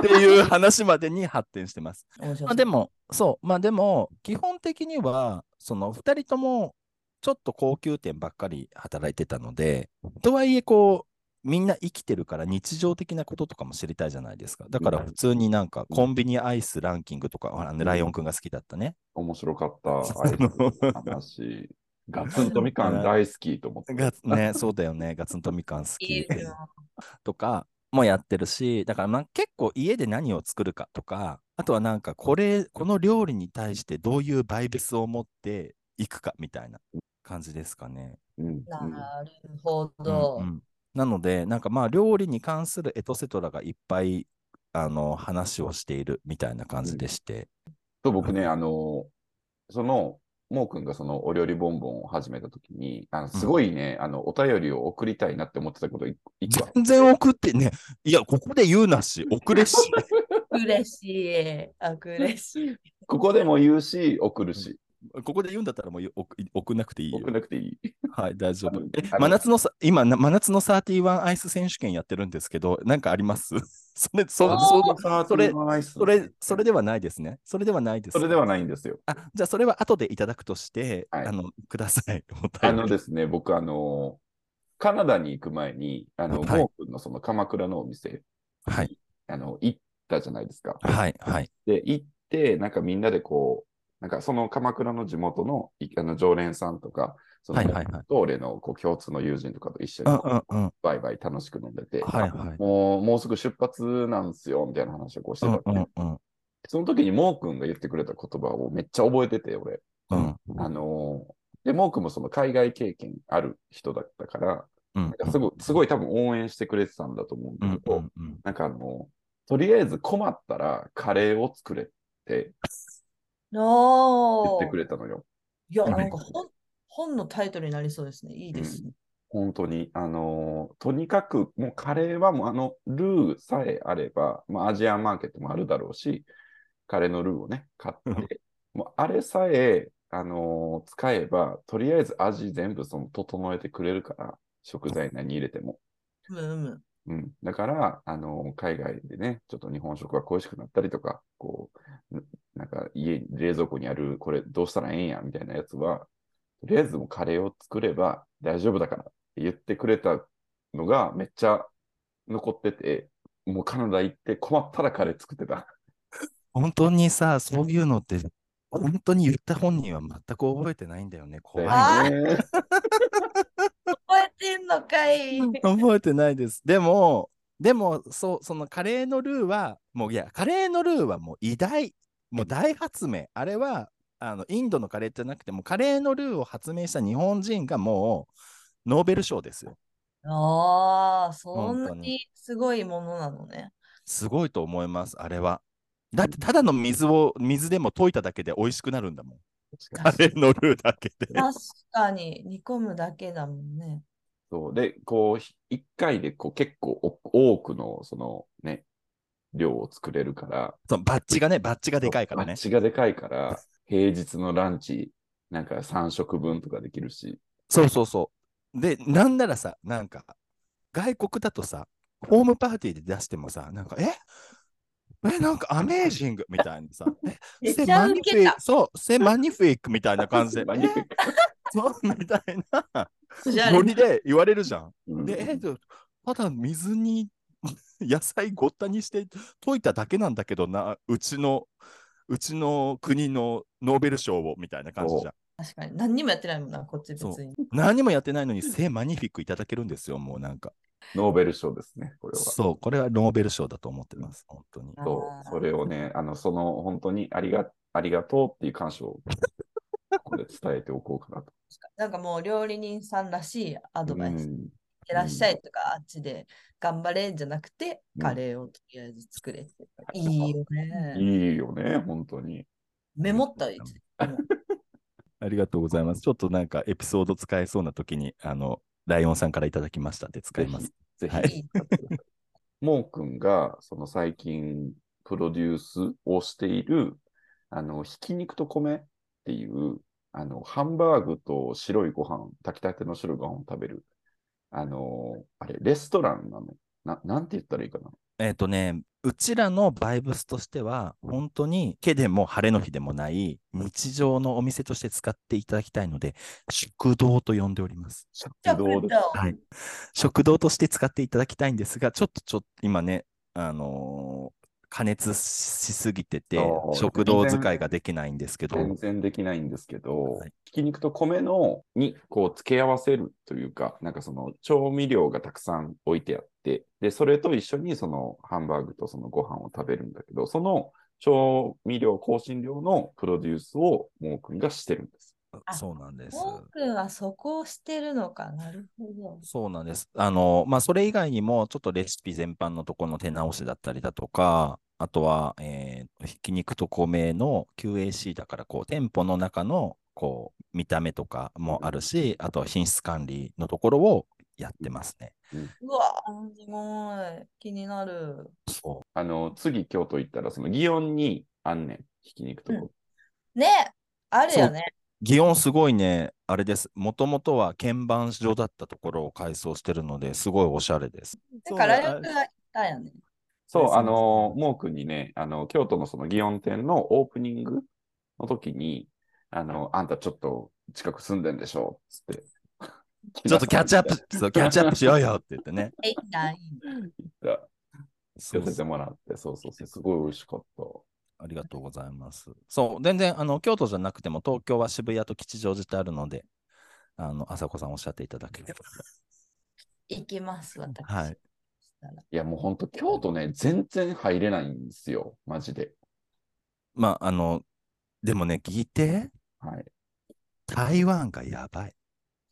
ていう話までに発展してます。まあ、でも、そう、まあでも、基本的には、その2人ともちょっと高級店ばっかり働いてたので、とはいえ、こう、みんな生きてるから日常的なこととかも知りたいじゃないですか。だから普通になんかコンビニアイスランキングとか、ほらね、ライオンくんが好きだったね。面白かった。あいつの話。ガツンとみかん大好きと思って。がね、そうだよね。ガツンとみかん好きよとかもやってるし、だからまあ結構家で何を作るかとか、あとはなんかこれ、この料理に対してどういうバイブスを持っていくかみたいな感じですかね。うんうんなるほど。うんうんなので、なんかまあ料理に関するエトセトラがいっぱいあの話をしているみたいな感じでして。と僕ね、あの、その、モー君がそのお料理ボンボンを始めたときに、あのすごいね、あの、お便りを送りたいなって思ってたこと全然送ってね、いや、ここで言うなし、送れし。嬉しい。あ、嬉しい。ここでも言うし、送るし、ここで言うんだったらもう送送んなくていいよ送。らなくていい。はい、大丈夫。え真夏のさ、今、な真夏の31アイス選手権やってるんですけど、なんかあります？それ、そあそそそれれ、それ、それではないですね。それではないです。それではないんですよ。あ、じゃあそれは後でいただくとして、はいあの、ください。おあのですね、僕、あの、カナダに行く前に、あの、はいモー君のその鎌倉のお店、はい、あの、行ったじゃないですか。はい、はい。で、行って、なんかみんなでこう、なんかその鎌倉の地元のいあの常連さんとか、その、はいはいはいと俺のこう共通の友人とかと一緒うんに。バイバイ楽しく飲んでて、はいはい。もう、もうすぐ出発なんですよ、みたいな話をこうしてうんたんで、うんうん。その時にモー君が言ってくれた言葉をめっちゃ覚えてて、俺。うんあのーで、モー君もその海外経験ある人だったから、うんなんかすごい、すごい多分応援してくれてたんだと思うんうんだけど、うんうん。なんかあの、とりあえず困ったらカレーを作れって言のってくれたのよ。いや、はいなんか本本のタイトルになりそうですね。いいですね。本当に。あのーとにかくもうカレーはもうあのルーさえあれば、まあアジアンマーケットもあるだろうし、カレーのルーをね、買って、もうあれさえ、あのー使えば、とりあえず味全部その整えてくれるから、食材何入れても。うむうむ。うん、だから、あの、海外でね、ちょっと日本食が恋しくなったりとか、こう、んなんか家、冷蔵庫にある、これどうしたらええんや、みたいなやつは、とりあえずもうカレーを作れば大丈夫だからって言ってくれたのがめっちゃ残ってて、もうカナダ行って困ったらカレー作ってた。本当にさ、そういうのって、本当に言った本人は全く覚えてないんだよね。怖いね。てんのかい。覚えてないです。でも、でも、そう、そのカレーのルーは、もういや、カレーのルーはもう偉大、もう大発明。あれは、あの、インドのカレーじゃなくても、カレーのルーを発明した日本人がもう、ノーベル賞ですよ。ああ、そんなにすごいものなのね。すごいと思います、あれは。だって、ただの水を、水でも溶いただけで美味しくなるんだもん。カレーのルーだけで。確かに煮込むだけだもんね。そう。で、こう、ひ一回でこう結構お多くの、そのね、量を作れるから、そのバッジがね、バッジがでかいからね。バッ。チがでかいから、平日のランチ、なんか3食分とかできるし、そうそうそう。で、なんならさ、なんか、外国だとさ、ホームパーティーで出してもさ、なんか、え？え、なんかアメージングみたいなさ、え？セマニ。フィそう、セマニフィックみたいな感じで、そうみたいなノリで言われるじゃん。うんで、え、でただ水に 野菜ごったにして溶いただけなんだけどな、うちの、うちの国のノーベル賞をみたいな感じじゃん。確かに。何にもやってないもんな、こっち別に。何もやってないのに、セマニフィックいただけるんですよ、もうなんか。ノーベル賞ですね、これは。そう、これはノーベル賞だと思ってます、本当に。そう、それをね、あの、その、本当にありが、ありがとうっていう感謝を、ここで伝えておこうかなと。なんかもう料理人さんらしいアドバイス。いらっしゃいとか、あっちで頑張れんじゃなくて、うんカレーをとりあえず作れって。いいよね。いいよね、本当に。メモったいつでもありがとうございます。ちょっとなんかエピソード使えそうな時に、あの、ライオンさんからいただきましたって使います。ぜひ、はいいいもうくんが、その最近、プロデュースをしている、あの、ひき肉と米っていう、あの、ハンバーグと白いご飯、炊きたての白いご飯を食べる、あの、あれ、レストランなの？な、なんて言ったらいいかな？えっ、とね、うちらのバイブスとしては、本当に毛でも晴れの日でもない日常のお店として使っていただきたいので、食堂と呼んでおります。食食堂で堂はい。食堂として使っていただきたいんですが、ちょっとちょっと今ね、あのー加熱しすぎてて食堂使いができないんですけど、全然できないんですけど、はい。ひき肉と米のにこう付け合わせるというか、なんかその調味料がたくさん置いてあって、で、それと一緒にそのハンバーグとそのご飯を食べるんだけど、その調味料、香辛料のプロデュースをもうくんがしてるんです。あそうなんです。はそこをしてるのか。なるほど。そうなんです。あの、まあ、それ以外にも、ちょっとレシピ全般のところの手直しだったりだとか、あとは、えーひき肉と米の QAC だから、こう、店舗の中の、こう、見た目とかもあるし、あとは品質管理のところをやってますね。うわ、すごい。気になる。そあの、次京都行ったら、その祇園にあんねん、ひき肉と米。ね、あるよね。う。祇園すごいね、あれです。もともとは鍵盤所だったところを改装してるので、すごいおしゃれです。だからライブがいたよね。そう、あの、もうくんにね、あの、京都のその祇園店のオープニングの時に、あの、あんたちょっと近く住んでんでしょつって。ちょっとキャッチアップ、そうキャッチアップしようよって言ってね。え、ない。言ったそう寄せてもらって、そうそうそう、すごい美味しかった。ありがとうございます。そう、全然、あの、京都じゃなくても、東京は渋谷と吉祥寺ってあるので、あの、朝子さんおっしゃっていただければ。行きます、私。はい。いや、もうほんと、京都ね、全然入れないんですよ、マジで。まあ、あの、でもね、聞いて、はい。台湾がやばい。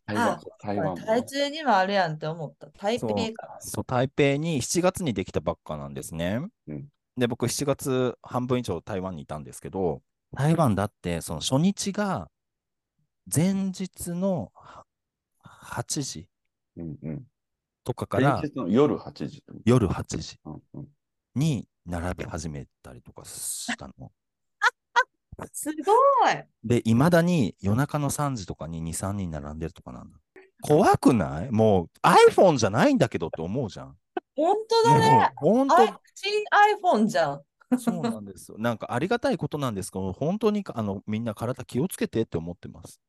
台湾あ、台湾。台中にもあるやんって思った。台北そうか。そう、台北に7月にできたばっかなんですね。うんで、僕7月半分以上台湾にいたんですけど、台湾だって、その初日が前日のは8時うんうん。とかから前日の夜8時。夜8時。に並び始めたりとかしたの。すごい。で、いまだに夜中の3時とかに2、3人並んでるとかなんだ。怖くない？もう iPhone じゃないんだけどって思うじゃん。本当だね。本あ新 iPhone じゃん。当、そうなんですよ。なんかありがたいことなんですけど、本当にあのみんな体気をつけてって思ってます。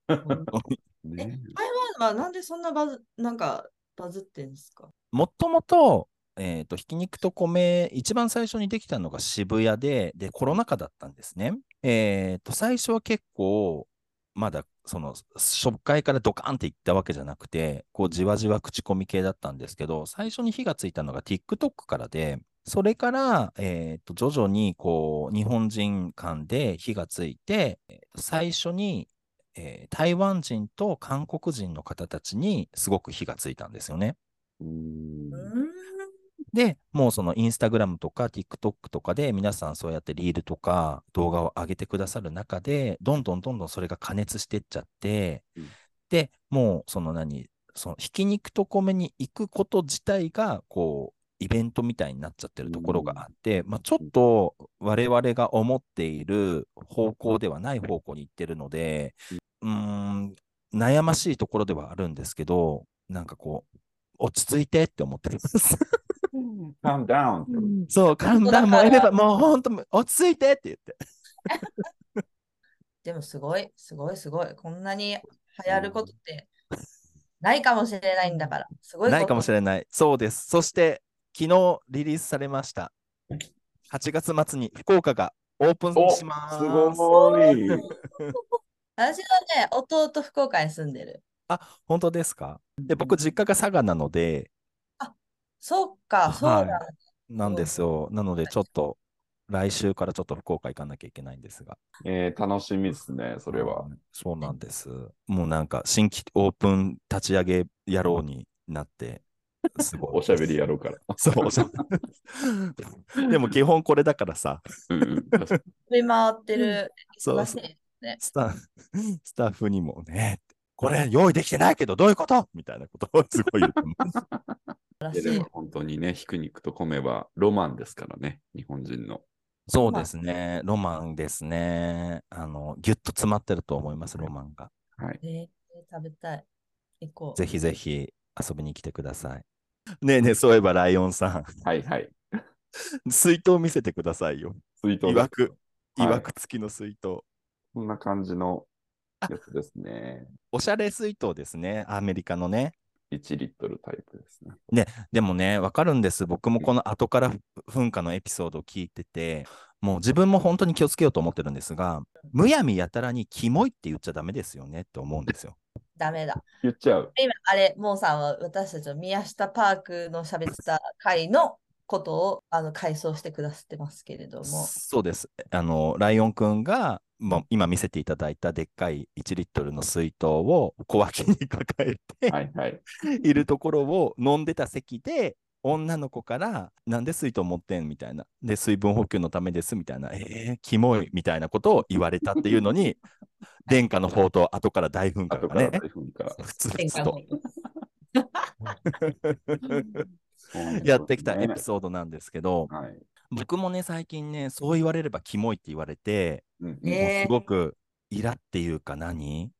ね台湾はなんでそんなバズ、なんかバズってんですか？もともと、えっ、と、ひき肉と米、一番最初にできたのが渋谷で、で、コロナ禍だったんですね。えっ、と、最初は結構、まだ、その、初回からドカーンっていったわけじゃなくて、こう、じわじわ口コミ系だったんですけど、最初に火がついたのが TikTok からで、それから、えっ、と、徐々に、こう、日本人間で火がついて、最初に、えー台湾人と韓国人の方たちにすごく火がついたんですよね。で、もうそのインスタグラムとか TikTok とかで皆さんそうやってリールとか動画を上げてくださる中で、どんどんどんどんそれが加熱してっちゃって、うん。で、もうその何、そのひき肉と米に行くこと自体が、こう、イベントみたいになっちゃってるところがあって、まあ、ちょっと我々が思っている方向ではない方向に行ってるので、うーん、悩ましいところではあるんですけど、なんかこう、落ち着いてって思ってます。Calm down. そう、簡単、もうエレバ、もう本当、落ち着いてって言って。でもすごい、すごい、すごい。こんなに流行ることってないかもしれないんだから。すごいないかもしれれない。そうです。そして、昨日リリースされました。8月末に福岡がオープンおします。すごい。私のね、弟福岡に住んでる。あ、本当ですか？で、僕、実家が佐賀なので、そっか、そうなんだ。なんですよ。なので、ちょっと、来週からちょっと福岡行かなきゃいけないんですが。えー、楽しみですね、それはう。ん。そうなんです。もうなんか、新規オープン立ち上げ野郎になって、すごい。おしゃべりやろうから。そう、おしゃべ でも基本これだからさ、うん飛び回ってる。そう忙しいね。スタスタッフにもね、これ用意できてないけどどういうこと？みたいなことをすごい言ってます。でも本当にね、ひく肉と米はロマンですからね、日本人の。そうですね、ロマンですね。あの、ぎゅっと詰まってると思います、ロマンが。はい。えー食べたい。行こう。ぜひぜひ遊びに来てください。ねえねえ、そういえばライオンさん、はいはい。水筒見せてくださいよ。水筒いわく、はいいわく付きの水筒。こんな感じのやつですね。おしゃれ水筒ですね、アメリカのね。1リットルタイプですね。でもね、わかるんです。僕もこの後から噴火のエピソードを聞いてて、もう自分も本当に気をつけようと思ってるんですが、むやみやたらにキモいって言っちゃダメですよねって思うんですよ。ダメだ。言っちゃう。今、あれ、モーさんは私たちの宮下パークの喋ってた回のことをあの回想してくださってますけれども。そうです。あの、ライオンくんが、まあ、今見せていただいたでっかい1リットルの水筒を小脇に抱えてはいはい。いるところを飲んでた席で、女の子から、なんで水筒持ってん？みたいな。で、水分補給のためですみたいな。えー、キモいみたいなことを言われたっていうのに、殿下の宝刀、後から大噴火がね、との やってきたエピソードなんですけど。はい。僕もね、最近ね、そう言われればキモいって言われて、うんすごくイラっていうか何？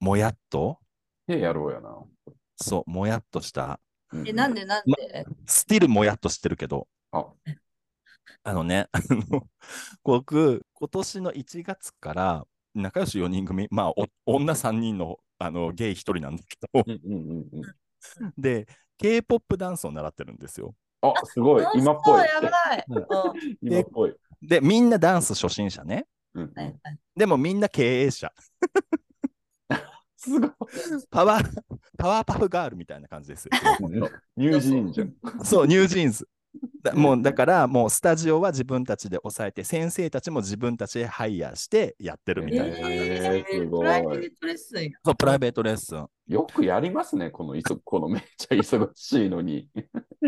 もやっと？手やろうやな。そう、もやっとした。うえ、なんでなんで、スティルもやっとしてるけど、あ、あのね、あの僕、今年の1月から仲良し4人組、まあ、お女3人のあのゲイ1人なんだけど。で、K-POP ダンスを習ってるんですよ。あ、すごい。今っぽいそう。やばい。今っぽい。で、みんなダンス初心者ね。うんでもみんな経営者。すごい。パワー、パワーパフガールみたいな感じですよ。ニュージーンじゃん。そう、ニュージーンズ。だもうだから、もうスタジオは自分たちで抑えて、先生たちも自分たちでハイヤーしてやってるみたいな。えーすごいプライベートレッスンや。そう、プライベートレッスン。よくやりますね、このいそ このめっちゃ忙しいのに。い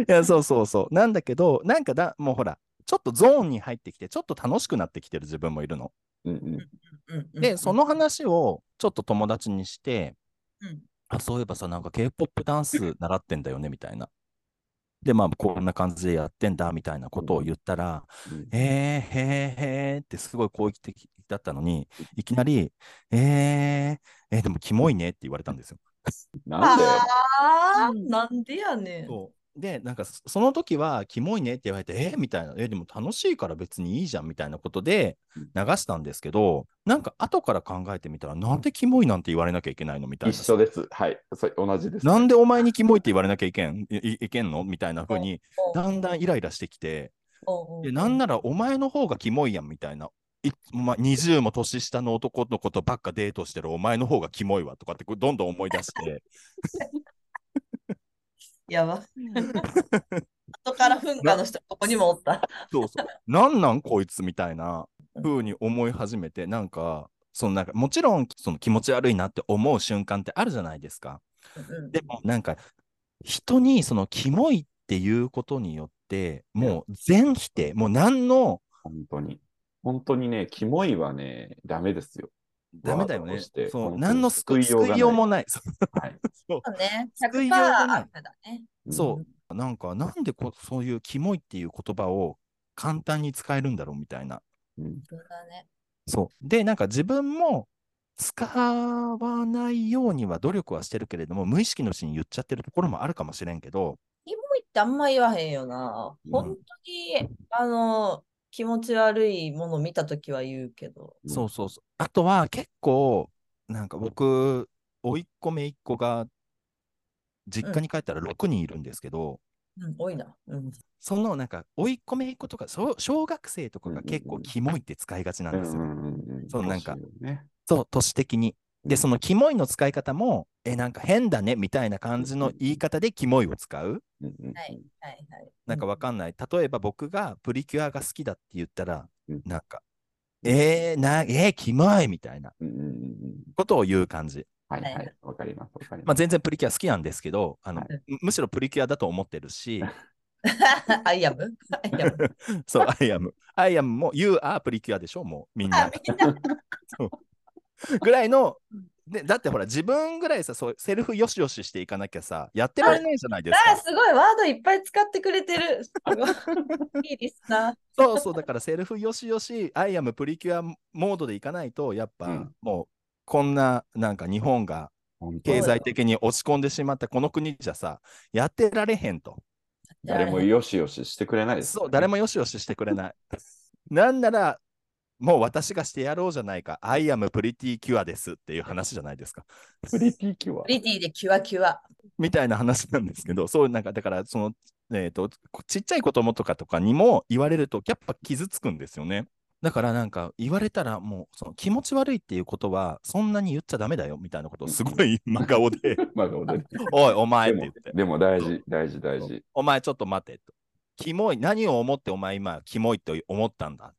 や、そうそうそう。なんだけど、なんかだ、もうほら、ちょっとゾーンに入ってきて、ちょっと楽しくなってきてる自分もいるの。うんうん。うんうんで、その話をちょっと友達にして、うんあ、そういえばさ、なんか K-POP ダンス習ってんだよね、みたいな。で、まあ、こんな感じでやってんだ、みたいなことを言ったら、うん。えー、へー、へーってすごい好意的だったのに、いきなり、えー、えーでもキモいねって言われたんですよ。なんで？なんでやねん。で、なんかそその時は、キモいねって言われて、え？ーみたいな、え？ーでも楽しいから別にいいじゃんみたいなことで流したんですけど、なんか後から考えてみたら、なんでキモいなんて言われなきゃいけないの？みたいな。一緒です。はい。それ同じです。なんでお前にキモいって言われなきゃいけんいけんの？みたいな風に、う。んだんだんイライラしてきて、でなんならお前の方がキモいやんみたいな。いま、20も年下の男の子とばっかデートしてるお前の方がキモいわとかってどんどん思い出して、やば。後から噴火の人、ここにもおった。そうそう。なんなんこいつみたいな風に思い始めて、なんか、そのなんかもちろんその気持ち悪いなって思う瞬間ってあるじゃないですか。うんでもなんか、人にそのキモいっていうことによっって、もう全否定、もう何の、本当に。本当にね、キモいはね、ダメですよ。ダメだよね。そう、何の救い救いようもない。そうね。救い100%ようがない悪だね。そうなんか、なんでこそういうキモいっていう言葉を簡単に使えるんだろうみたいな。うん。そうだね。そう。で、なんか自分も使わないようには努力はしてるけれども、無意識のうちに言っちゃってるところもあるかもしれんけど、キモいってあんま言わへんよな。うん本当に、あの、気持ち悪いもの見たときは言うけど。うんそうそうそう。あとは結構、なんか僕、甥っ子姪っ子が実家に帰ったら6人いるんですけど、うん、多いな。うん。そのなんか、甥っ子姪っ子とか、そう小学生とかが結構キモいって使いがちなんですよ。うんうんうんそうなんか。そう、都市的に。で、うんそのキモいの使い方も、え、なんか変だねみたいな感じの言い方でキモいを使う？はい、はい、はい。なんかわかんない。例えば僕がプリキュアが好きだって言ったらうん、なんか、えー、な、えー、キモいみたいなことを言う感じ。はいははいい。わかります。わかりまあ、ます。全然プリキュア好きなんですけど、あの、はいむむしろプリキュアだと思ってるし、 I am I am。そう、 I am。I am も、You are プリキュアでしょもうみんなあ、。みんな。ぐらいの、でだってほら、自分ぐらいさ、そうセルフよしよししていかなきゃさ、やってられないじゃないですあ、か。すごい。ワードいっぱい使ってくれてる。すごいいいですな。そうそう、だからセルフよしよし、アイアムプリキュアモードでいかないと、やっぱ、うんもう、こんな、なんか日本が経済的に落ち込んでしまったこの国じゃさ、やってられへんと。誰もよしよししてくれないですよね。そう、誰もよしよししてくれない。なんなら、もう私がしてやろうじゃないか、 I am プリティキュアですっていう話じゃないですか。プリティキュアプ。リティでキュアキュア。みたいな話なんですけど、そうなんか、だから、その、えっ、と、ちっちゃい子供とかとかにも言われると、やっぱ傷つくんですよね。だからなんか言われたらもうその気持ち悪いっていうことはそんなに言っちゃダメだよみたいなことをすごい真顔でまあ、でもおいお前でもって言ってでも大事、大事、大事。お前ちょっと待てとキモい何を思ってお前今キモいと思ったんだ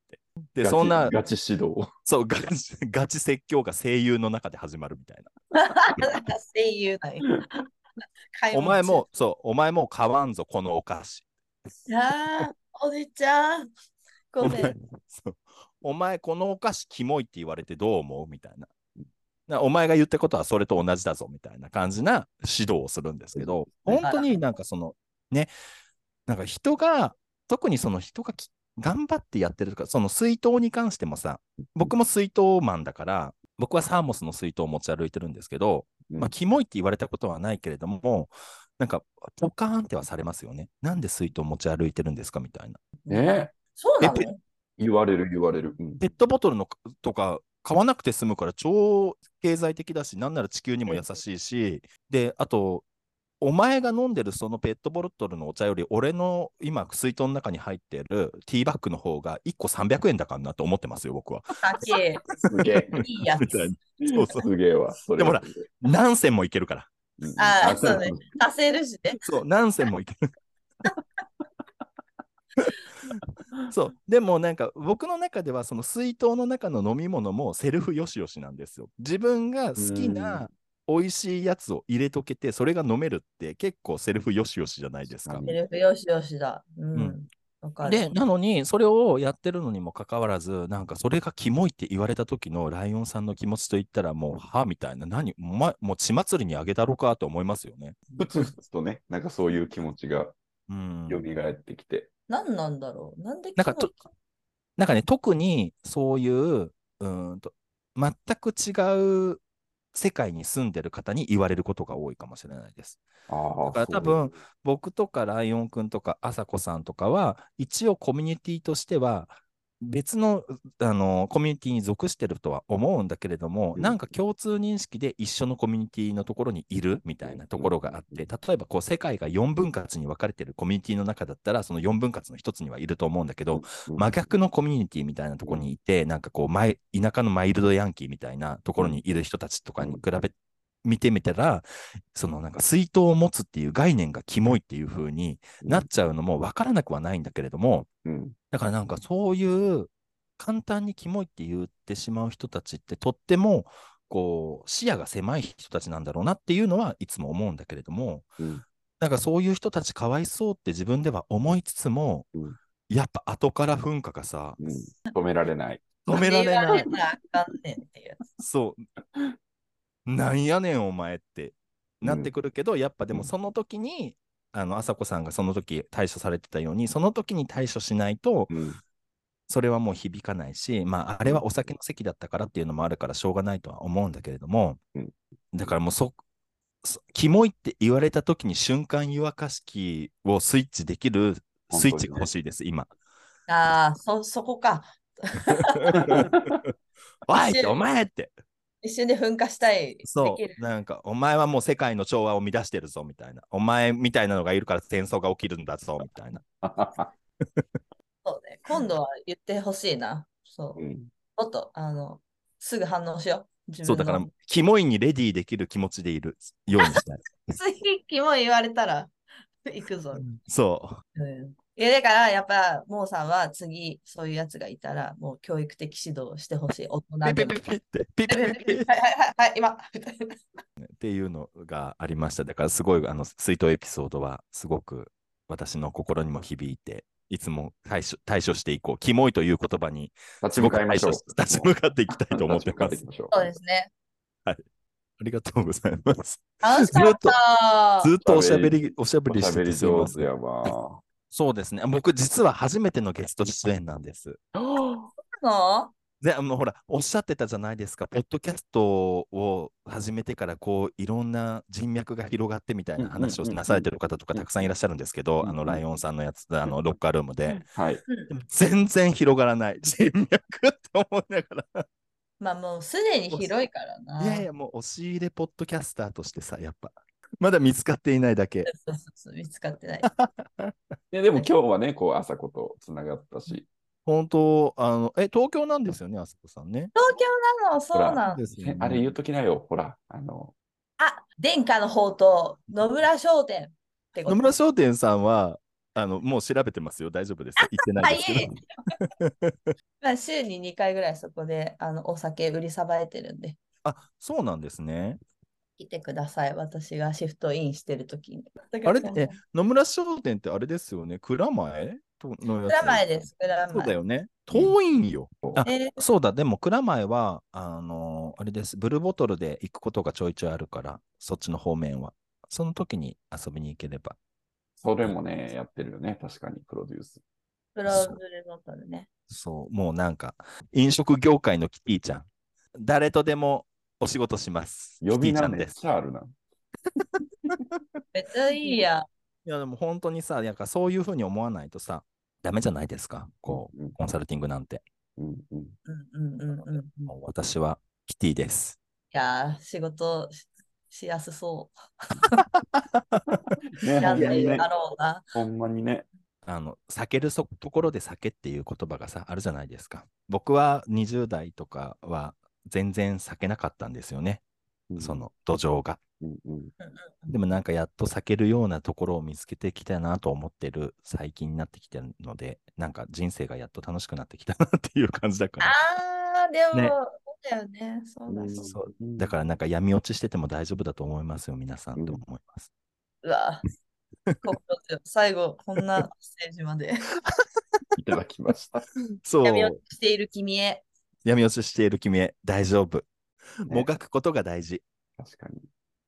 でそんなガチ指導。そうガチ ガチ説教が声優の中で始まるみたいな声優なんや買い物お前もそうお前もう買わんぞこのお菓子中。あーおじちゃん。ごめん。お前このお菓子キモいって言われてどう思うみたいな。なお前が言ったことはそれと同じだぞみたいな感じな指導をするんですけど、うん本当になんかそのね、なんか人が、特にその人がき頑張ってやってるとか、その水筒に関してもさ、僕も水筒マンだから、僕はサーモスの水筒を持ち歩いてるんですけど、まあ、キモいって言われたことはないけれども、なんか、ポカーンってはされますよね。なんで水筒持ち歩いてるんですかみたいな。ねそうなの？え言われる、言われる。うんペットボトルのとか買わなくて済むから超経済的だし、なんなら地球にも優しいし、で、あと、お前が飲んでるそのペットボトルのお茶より、俺の今、水筒の中に入ってるティーバッグの方が1個300円だからなと思ってますよ、僕は。すげえ。いいやつ。そうそう。すげえわ。それでもほら何銭もいけるから。うんあーそうね。足せるしね。そう、何銭もいける。そう。でもなんか僕の中ではその水筒の中の飲み物もセルフよしよしなんですよ。自分が好きな美味しいやつを入れとけてそれが飲めるって結構セルフよしよしじゃないですか確。セルフよしよしだ。ううんん。わかる。で、なのにそれをやってるのにもかかわらずなんかそれがキモいって言われた時のライオンさんの気持ちといったらもうはみたいな何お前もう血祭りにあげたろかと思いますよね。ふつふつとね、なんかそういう気持ちがうん。蘇ってきて。何なんだろうなんでなんかキモいなんかね、特にそういう、うーんと、全く違う世界に住んでる方に言われることが多いかもしれないです。ああ、だから多分、僕とかライオンくんとかあさこさんとかは、一応コミュニティとしては、別のあのコミュニティに属してるとは思うんだけれども、うん。なんか共通認識で一緒のコミュニティのところにいるみたいなところがあって、例えばこう世界が4分割に分かれてるコミュニティの中だったら、その4分割の一つにはいると思うんだけど、うん。真逆のコミュニティみたいなところにいて、なんかこう、田舎のマイルドヤンキーみたいなところにいる人たちとかに比べ、見てみたら、そのなんか水筒を持つっていう概念がキモいっていう風になっちゃうのも分からなくはないんだけれども、うんだからなんかそういう簡単にキモいって言ってしまう人たちってとってもこう視野が狭い人たちなんだろうなっていうのはいつも思うんだけれども、うんなんかそういう人たちかわいそうって自分では思いつつも、うんやっぱ後から噴火がさ、うん、止められない。止められない。そう。なんやねん、お前ってなってくるけど、やっぱでうんもその時に、あの、朝子さんがその時対処されてたように、その時に対処しないと、うん、それはもう響かないし、まあ、あれはお酒の席だったからっていうのもあるからしょうがないとは思うんだけれども、うんだからもうそ、そキモいって言われた時に瞬間湯沸かし器をスイッチできるスイッチが欲しいです、今。ああ、そ、そこか。おいって、お前って。一瞬で噴火したい。そう、なんか、お前はもう世界の調和を乱してるぞ、みたいな。お前みたいなのがいるから戦争が起きるんだぞ、みたいな。そうね。今度は言ってほしいな。そうう。ん、もっと、あの、すぐ反応しよう。自そう、だからキモいにレディーできる気持ちでいるようにしたい。次、キモい言われたら、行くぞ。そうんいや、だから、やっぱ、モーさんは次、そういうやつがいたら、もう教育的指導をしてほしい。大う。人でもピピピ。ピって、ピピピピっはいはいはいはい、今。ていうのがありました。だから、すごい、あの、水筒エピソードは、すごく私の心にも響いて、いつも対処対処していこう。キモいという言葉に、立ち向かいましょう。立ち向かっていきたいと思ってますそうですね。ありがとうございます。楽しかった。ずっとおしゃべり、おしゃべおりしてしゃべりてすいまやわ。そうですね。僕、実は初めてのゲスト出演なんです。の？で、あの、ほら、おっしゃってたじゃないですか。ポッドキャストを始めてから、こう、いろんな人脈が広がってみたいな話をなされてる方とかたくさんいらっしゃるんですけど、あの、ライオンさんのやつ、あの、ロッカールームで。はい。全然広がらない。人脈って思いながら。まあもうすでに広いからな。いやいや、もう、押し入れポッドキャスターとしてさ、やっぱ、まだ見つかっていないだけ。そうそうそう、見つかってない。ででも今日はね、こう、朝子とつながったし、本当、あの、え、東京なんですよね、あそこさんね。東京なの、そうなの。ですよねあれ言うときなよ、ほら、あの、あ、殿下の宝刀、野村商店ってこと。野村商店さんは、あの、もう調べてますよ。大丈夫です。言ってないですけど。まあ、週に2回ぐらいそこであのお酒売りさばいてるんで、あ、そうなんですね。来てください。私がシフトインしてるときに。あれえ、野村商店ってあれですよね？蔵前とのやつ？蔵前です、蔵前。そうだよね。遠いんよ。あえーそうだ、でも蔵前は、あのあれです。ブルーボトルで行くことがちょいちょいあるから、そっちの方面は。その時に遊びに行ければ。それもね、やってるよね、確かに、プロデュース。プロブルーボトルね。そう、もうなんか、飲食業界のキティちゃん。誰とでもお仕事します。呼び名めっキティちゃんです。ちゃあるな。めっちゃいいや。いや、でも本当にさ、なんかそういうふうに思わないとさ、ダメじゃないですか。こう、うんコンサルティングなんて。うんうん。うんうんうんうん。いもう私はキティです。やー、仕事ししやすそ ね、う。やんでだ。ろうな。ほんまにね。あの、避けるそところで酒っていう言葉がさ、あるじゃないですか。僕は20代とかは全然避けなかったんですよね。うんそ。の土壌が。うんうん。でもなんかやっと避けるようなところを見つけてきたなと思ってる最近になってきてるので、なんか人生がやっと楽しくなってきたなっていう感じだから。あー、でも、ねそうだよね。そうだうんそう。そうだからなんか闇落ちしてても大丈夫だと思いますよ、皆さんと思います。うわ。心強い最後、こんなステージまで。いただきました。そう。闇落ちしている君へ。闇落ちしている君へ大丈夫。ねもがくことが大事。確かに。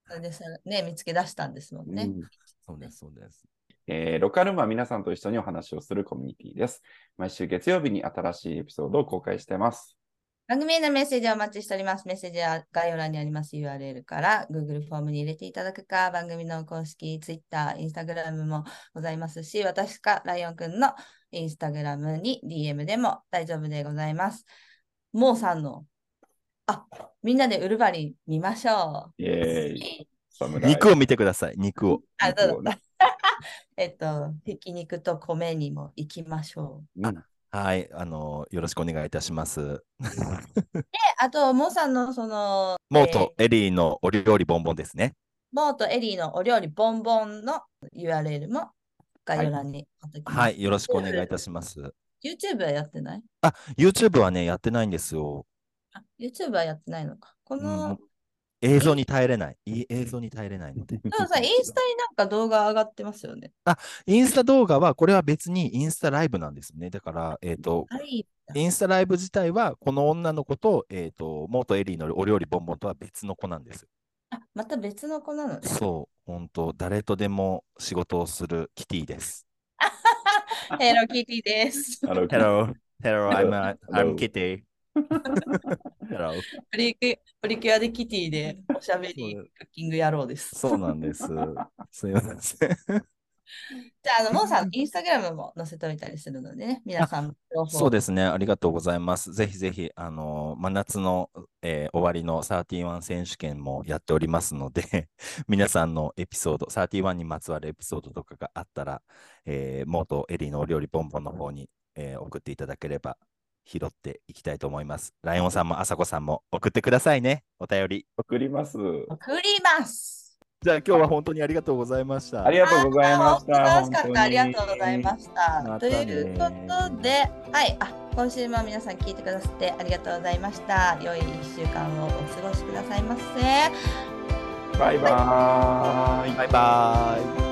それでさ、ね、見つけ出したんですもんね。うんそうです、そうです。えーロカルームは皆さんと一緒にお話をするコミュニティです。毎週月曜日に新しいエピソードを公開しています。番組へのメッセージをお待ちしております。メッセージは概要欄にあります URL から Google フォームに入れていただくか、番組の公式 Twitter、Instagram もございますし、私かライオンくんの Instagram に DM でも大丈夫でございます。モーさんの、あ、みんなでウルバリン見ましょイェーう。肉を見てください、肉を。あ、そうだ。えっと、ひき肉と米にも行きましょう。うんはい、あのよろしくお願いいたします。で、あと、モーさんのその、モーとエリーのお料理ボンボンですね。モーとエリーのお料理ボンボンの URL も概要欄に貼っておきます。はい、よろしくお願いいたします。YouTube はやってない？あ、YouTube はね、やってないんですよ。あ ?YouTube はやってないのか。こうん映像に耐えれない。いい映像に耐えれないので。でもさ、インスタになんか動画上がってますよね。インスタ動画は、これは別にインスタライブなんですね。だから、えっ、と、はい。インスタライブ自体は、この女の子と、えっ、と、元エリーのお料理ボンボンとは別の子なんです。あ、また別の子なのね。そう、本当誰とでも仕事をするキティです。ヘロキティです。Hello, hello, I'm, a, I'm Hello. Kitty. hello. プリキュプリキュアでキティでおしゃべりクッキング野郎です。そうなんです。すいません。じゃあ、あの、モーさん、インスタグラムも載せておいたりするのでね、皆さん、情報そうですね。ありがとうございます。ぜひぜひ、あの、真夏の、えー終わりの31選手権もやっておりますので、皆さんのエピソード、31にまつわるエピソードとかがあったら、えー、元エリーのお料理ボンボンの方に、えー送っていただければ拾っていきたいと思います。ライオンさんもあさこさんも送ってくださいね。お便り。送ります。送ります。じゃあ今日は本当にありがとうございました。ありがとうございました。楽しかった。ありがとうございました。とまたねいうことで、はい、あ、今週も皆さん聞いてくださってありがとうございました。良い1週間をお過ごしくださいませ。バイバーイ。バイバイ。